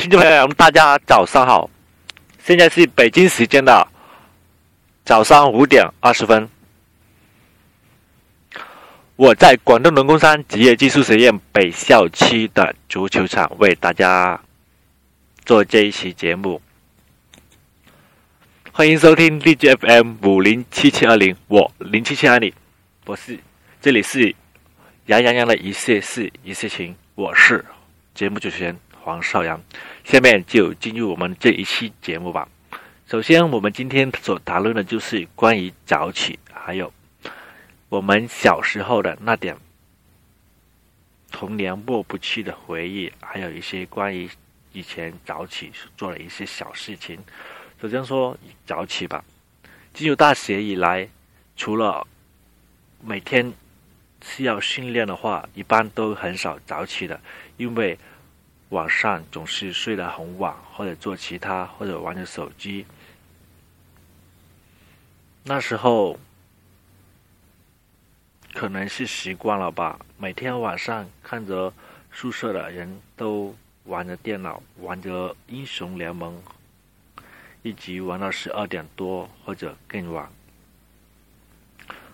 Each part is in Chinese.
听众朋友们，大家早上好，现在是北京时间的早上五点二十分，我在广东龙宫山职业技术学院北校区的足球场为大家做这一期节目，欢迎收听 DJFM 五零七七二零，我零七七二零，我是这里是杨洋洋的一切事一切情，我是节目主持人黄少阳。下面就进入我们这一期节目吧。首先，我们今天所谈论的就是关于早起，还有我们小时候的那点童年过不去的回忆，还有一些关于以前早起做的一些小事情。首先说早起吧。进入大学以来，除了每天需要训练的话，一般都很少早起的，因为。晚上总是睡得很晚，或者做其他，或者玩着手机。那时候可能是习惯了吧，每天晚上看着宿舍的人都玩着电脑，玩着英雄联盟，一直玩到十二点多或者更晚，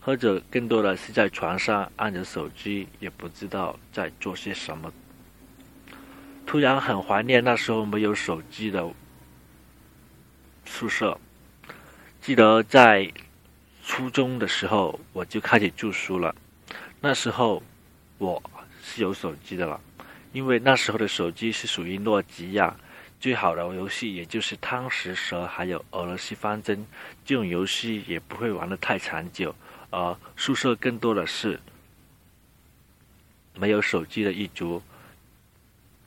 或者更多的是在床上按着手机，也不知道在做些什么。突然很怀念那时候没有手机的宿舍。记得在初中的时候，我就开始住书了。那时候我是有手机的了，因为那时候的手机是属于诺基亚，最好的游戏也就是贪食蛇还有俄罗斯方针这种游戏，也不会玩的太长久。而宿舍更多的是没有手机的一族。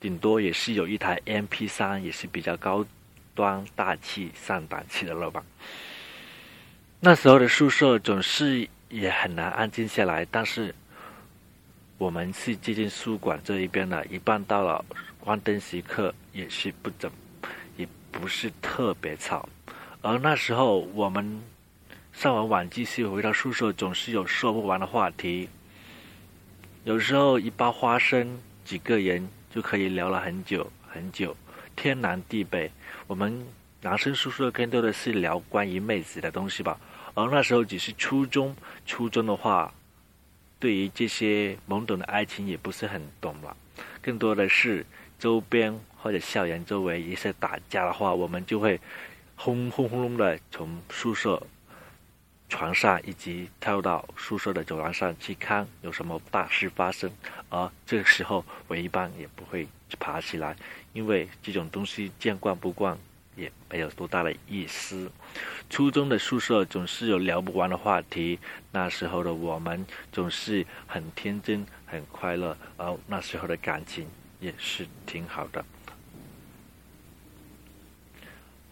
顶多也是有一台 M P 三，也是比较高端大气上档次的了吧。那时候的宿舍总是也很难安静下来，但是我们是接近宿管这一边的，一般到了关灯时刻也是不怎，也不是特别吵。而那时候我们上完晚自习回到宿舍，总是有说不完的话题。有时候一包花生，几个人。就可以聊了很久很久，天南地北。我们男生宿舍更多的是聊关于妹子的东西吧。而那时候只是初中，初中的话，对于这些懵懂的爱情也不是很懂了。更多的是周边或者校园周围一些打架的话，我们就会轰轰轰隆的从宿舍。床上以及跳到宿舍的走廊上去看有什么大事发生，而这个时候我一般也不会爬起来，因为这种东西见惯不惯也没有多大的意思。初中的宿舍总是有聊不完的话题，那时候的我们总是很天真、很快乐，而那时候的感情也是挺好的。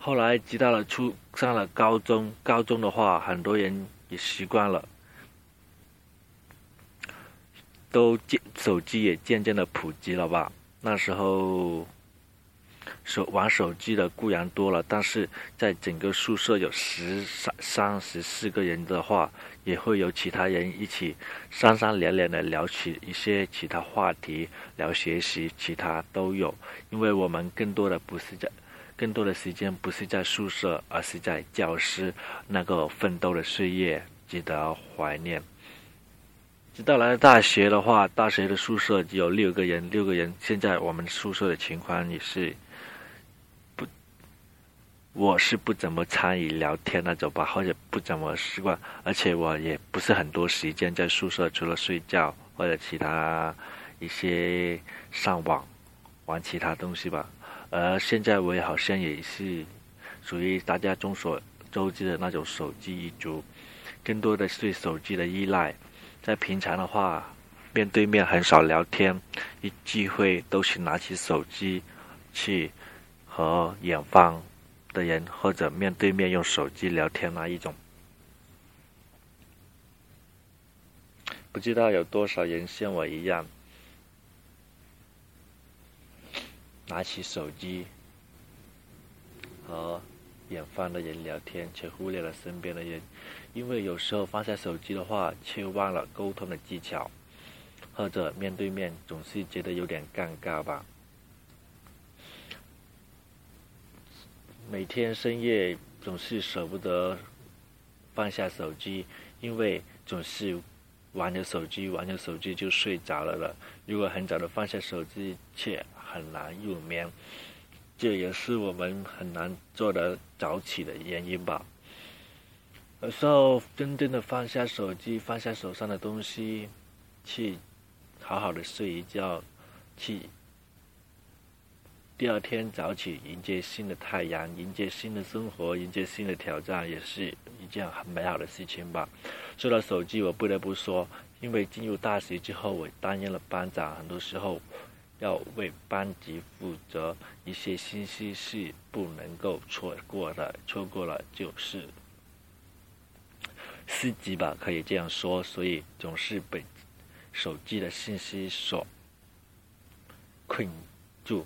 后来直到了初上了高中，高中的话，很多人也习惯了，都渐手机也渐渐的普及了吧。那时候手玩手机的固然多了，但是在整个宿舍有十三三十四个人的话，也会有其他人一起三三两两的聊起一些其他话题，聊学习，其他都有。因为我们更多的不是在。更多的时间不是在宿舍，而是在教室那个奋斗的岁月，值得怀念。直到来了大学的话，大学的宿舍只有六个人，六个人。现在我们宿舍的情况也是不，我是不怎么参与聊天那种吧，或者不怎么习惯，而且我也不是很多时间在宿舍，除了睡觉或者其他一些上网玩其他东西吧。而现在我也好像也是属于大家众所周知的那种手机一族，更多的是对手机的依赖。在平常的话，面对面很少聊天，一聚会都是拿起手机去和远方的人或者面对面用手机聊天那一种。不知道有多少人像我一样。拿起手机和远方的人聊天，却忽略了身边的人。因为有时候放下手机的话，却忘了沟通的技巧，或者面对面总是觉得有点尴尬吧。每天深夜总是舍不得放下手机，因为总是玩着手机，玩着手机就睡着了了。如果很早的放下手机，却很难入眠，这也是我们很难做得早起的原因吧。有时候，真正的放下手机，放下手上的东西，去好好的睡一觉，去第二天早起迎接新的太阳，迎接新的生活，迎接新的挑战，也是一件很美好的事情吧。说到手机，我不得不说，因为进入大学之后，我担任了班长，很多时候要为班级负责，一些信息是不能够错过的，错过了就是。司机吧，可以这样说，所以总是被手机的信息所困住，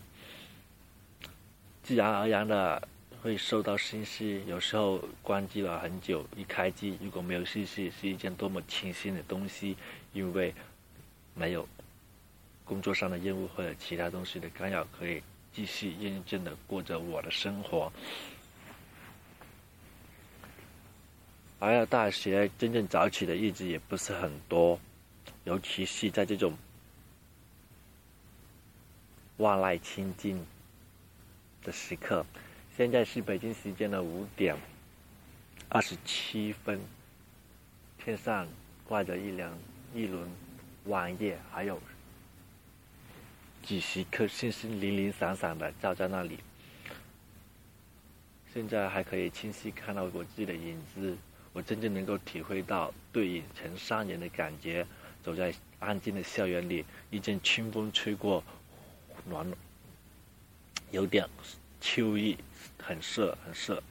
自然而然的会收到信息。有时候关机了很久，一开机如果没有信息，是一件多么庆幸的东西，因为没有工作上的任务或者其他东西的干扰，可以继续认真的过着我的生活。来到大学，真正早起的日子也不是很多，尤其是在这种万籁清静的时刻。现在是北京时间的五点二十七分，天上挂着一两一轮晚夜，还有几十颗星星零零散散的照在那里。现在还可以清晰看到我自己的影子。我真正能够体会到对影成三人的感觉。走在安静的校园里，一阵清风吹过，暖，有点秋意，很涩很涩。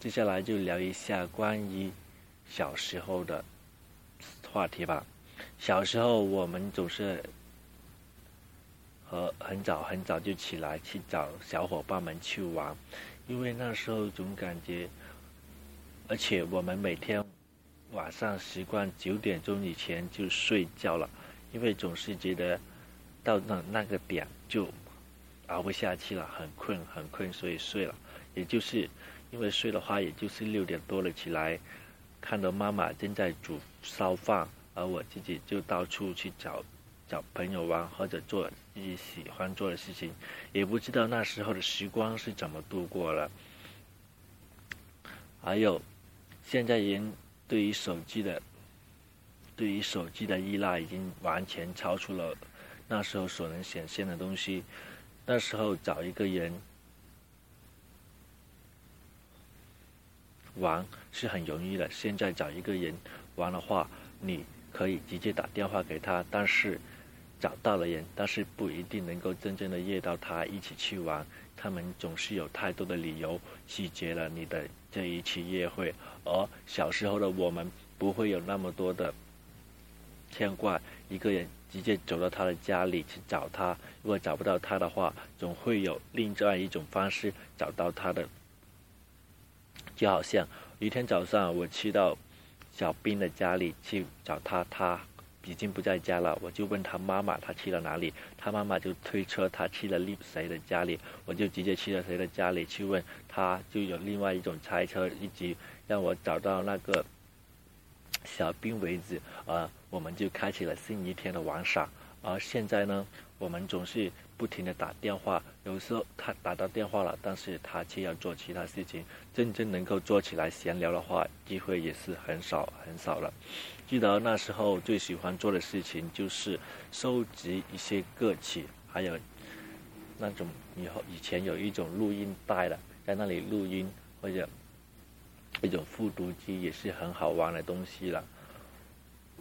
接下来就聊一下关于小时候的话题吧。小时候我们总是和很早很早就起来去找小伙伴们去玩。因为那时候总感觉，而且我们每天晚上习惯九点钟以前就睡觉了，因为总是觉得到那那个点就熬不下去了，很困很困，所以睡了。也就是因为睡的话，也就是六点多了起来，看到妈妈正在煮烧饭，而我自己就到处去找。找朋友玩或者做自己喜欢做的事情，也不知道那时候的时光是怎么度过了。还有，现在人对于手机的，对于手机的依赖已经完全超出了那时候所能显现的东西。那时候找一个人玩是很容易的，现在找一个人玩的话，你可以直接打电话给他，但是。找到了人，但是不一定能够真正的约到他一起去玩。他们总是有太多的理由拒绝了你的这一次约会。而小时候的我们不会有那么多的牵挂，一个人直接走到他的家里去找他。如果找不到他的话，总会有另外一种方式找到他的。就好像一天早上我去到小兵的家里去找他，他。已经不在家了，我就问他妈妈，他去了哪里？他妈妈就推车，他去了另谁的家里？我就直接去了谁的家里去问他，就有另外一种猜测，以及让我找到那个小兵为止，呃我们就开启了新一天的玩耍。而现在呢，我们总是不停的打电话，有时候他打到电话了，但是他却要做其他事情，真正能够做起来闲聊的话，机会也是很少很少了。记得那时候最喜欢做的事情就是收集一些歌曲，还有那种以后以前有一种录音带的，在那里录音，或者一种复读机也是很好玩的东西了。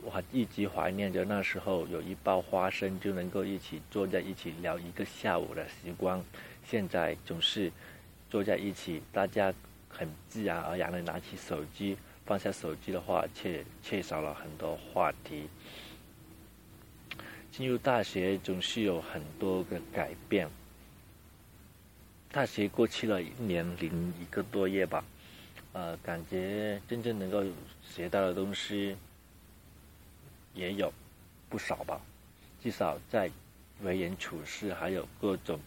我还一直怀念着那时候有一包花生就能够一起坐在一起聊一个下午的时光。现在总是坐在一起，大家很自然而然的拿起手机，放下手机的话，却缺少了很多话题。进入大学总是有很多个改变。大学过去了一年零一个多月吧，呃，感觉真正能够学到的东西。也有不少吧，至少在为人处事还有各种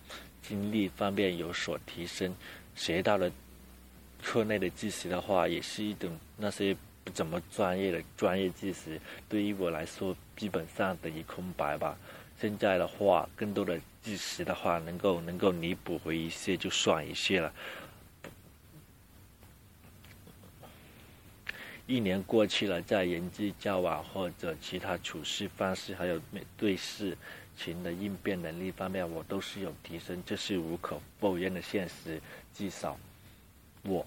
经历方面有所提升，学到了课内的知识的话，也是一种那些不怎么专业的专业知识，对于我来说基本上等于空白吧。现在的话，更多的知识的话，能够能够弥补回一些，就算一些了。一年过去了，在人际交往或者其他处事方式，还有对事情的应变能力方面，我都是有提升，这是无可否认的现实。至少，我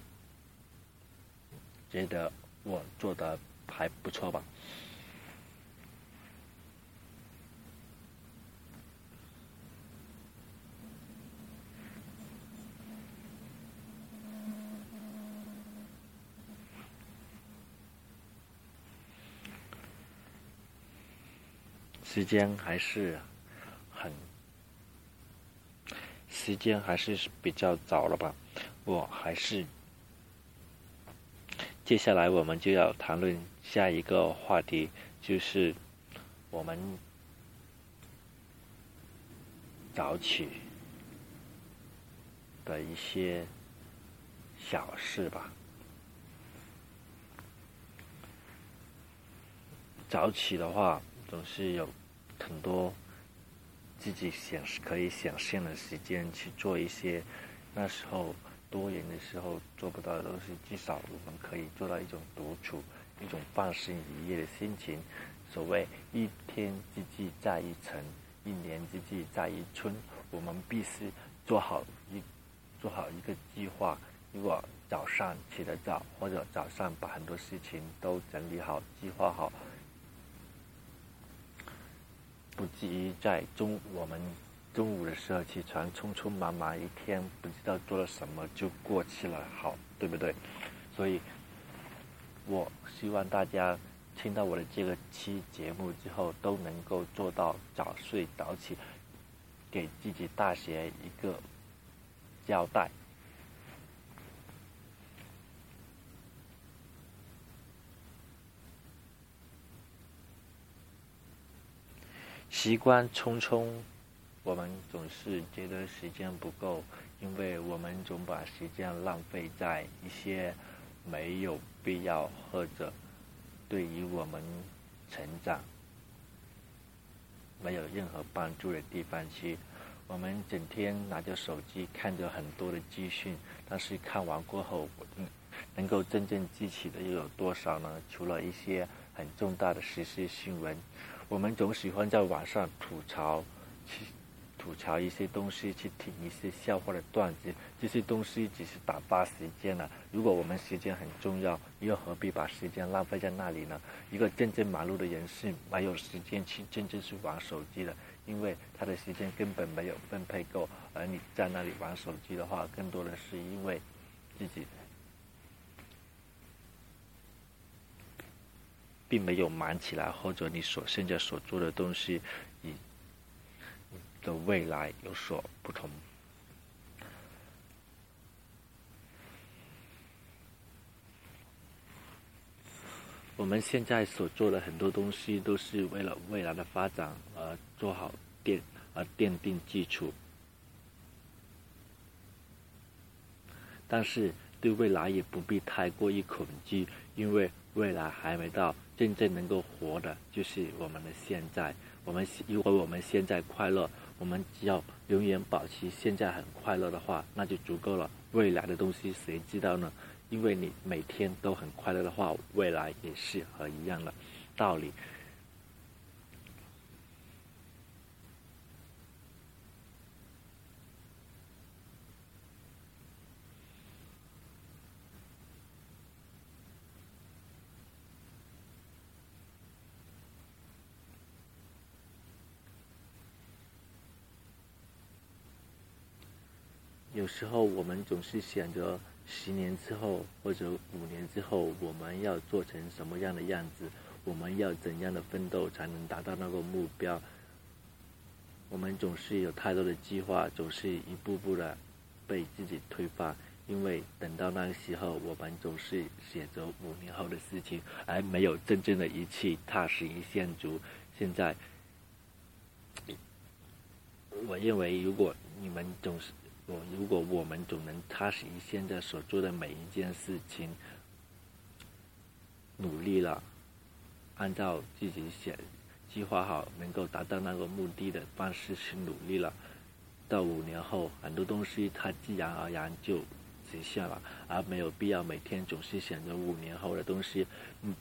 觉得我做的还不错吧。时间还是很，时间还是比较早了吧？我还是，接下来我们就要谈论下一个话题，就是我们早起的一些小事吧。早起的话，总是有。很多自己想可以想象的时间去做一些那时候多人的时候做不到的东西，至少我们可以做到一种独处、一种放心愉悦的心情。所谓一天之计在于晨，一年之计在于春。我们必须做好一做好一个计划。如果早上起得早，或者早上把很多事情都整理好、计划好。不至于在中我们中午的时候起床，匆匆忙忙一天不知道做了什么就过去了，好对不对？所以，我希望大家听到我的这个期节目之后，都能够做到早睡早起，给自己大学一个交代。习惯匆匆，我们总是觉得时间不够，因为我们总把时间浪费在一些没有必要或者对于我们成长没有任何帮助的地方去。我们整天拿着手机看着很多的资讯，但是看完过后，能够真正记起的又有多少呢？除了一些很重大的时事新闻。我们总喜欢在网上吐槽，去吐槽一些东西，去听一些笑话的段子。这些东西只是打发时间了。如果我们时间很重要，又何必把时间浪费在那里呢？一个真正忙碌的人是没有时间去真正去玩手机的，因为他的时间根本没有分配够。而你在那里玩手机的话，更多的是因为自己。并没有忙起来，或者你所现在所做的东西，你的未来有所不同。我们现在所做的很多东西，都是为了未来的发展而做好奠而奠定基础，但是对未来也不必太过于恐惧，因为未来还没到。真正能够活的，就是我们的现在。我们如果我们现在快乐，我们只要永远保持现在很快乐的话，那就足够了。未来的东西谁知道呢？因为你每天都很快乐的话，未来也是和一样的道理。有时候我们总是想着十年之后或者五年之后我们要做成什么样的样子，我们要怎样的奋斗才能达到那个目标？我们总是有太多的计划，总是一步步的被自己推翻。因为等到那个时候，我们总是选择五年后的事情，而没有真正的一气踏实一线足。现在。我认为，如果你们总是我，如果我们总能踏实于现在所做的每一件事情，努力了，按照自己写计划好能够达到那个目的的方式去努力了，到五年后，很多东西它自然而然就实现了，而没有必要每天总是想着五年后的东西。嗯，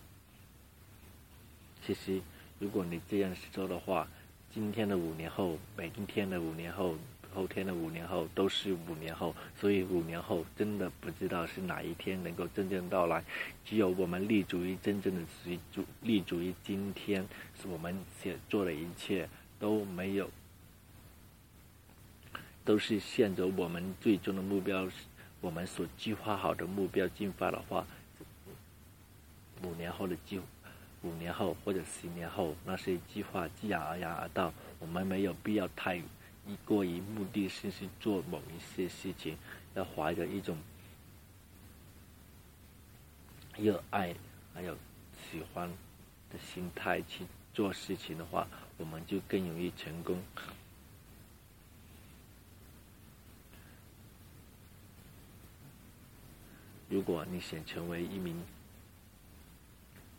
其实如果你这样做的话，今天的五年后，每一天的五年后。后天的五年后都是五年后，所以五年后真的不知道是哪一天能够真正到来。只有我们立足于真正的立足，立足于今天，是我们所做的一切都没有，都是向着我们最终的目标，我们所计划好的目标进发的话，五年后的计，五年后或者十年后，那些计划自然而然而到，我们没有必要太。一过于目的性去做某一些事情，要怀着一种热爱还有喜欢的心态去做事情的话，我们就更容易成功。如果你想成为一名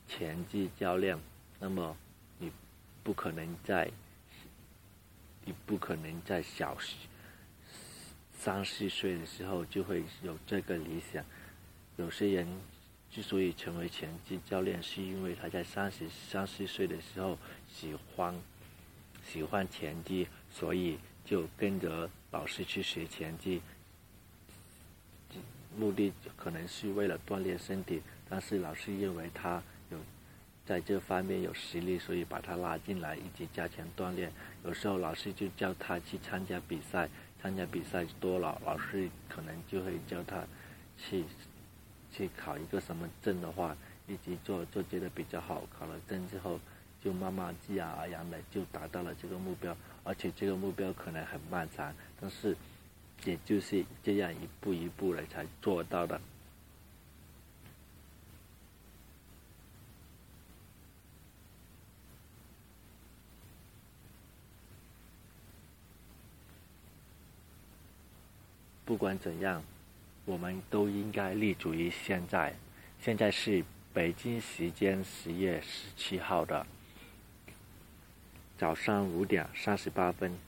拳击教练，那么你不可能在。你不可能在小三四岁的时候就会有这个理想。有些人之所以成为拳击教练，是因为他在三十三四岁的时候喜欢喜欢拳击，所以就跟着老师去学拳击。目的可能是为了锻炼身体，但是老师认为他。在这方面有实力，所以把他拉进来，一起加强锻炼。有时候老师就叫他去参加比赛，参加比赛多了，老师可能就会叫他去去考一个什么证的话，一直做做觉得比较好。考了证之后，就慢慢自然而然的就达到了这个目标，而且这个目标可能很漫长，但是也就是这样一步一步的才做到的。不管怎样，我们都应该立足于现在。现在是北京时间十月十七号的早上五点三十八分，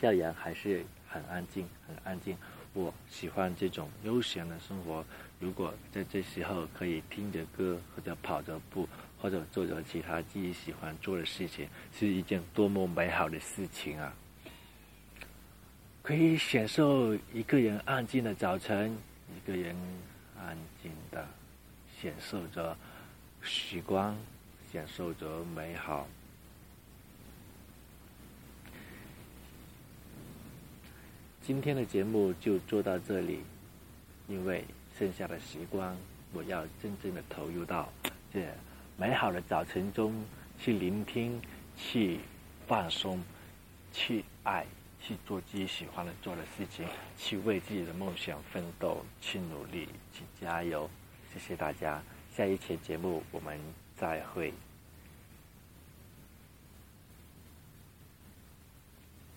校园还是很安静，很安静。我喜欢这种悠闲的生活。如果在这时候可以听着歌，或者跑着步，或者做着其他自己喜欢做的事情，是一件多么美好的事情啊！可以享受一个人安静的早晨，一个人安静的享受着时光，享受着美好。今天的节目就做到这里，因为剩下的时光，我要真正的投入到这美好的早晨中去聆听，去放松，去爱。去做自己喜欢的做的事情，去为自己的梦想奋斗，去努力，去加油。谢谢大家，下一期节目我们再会。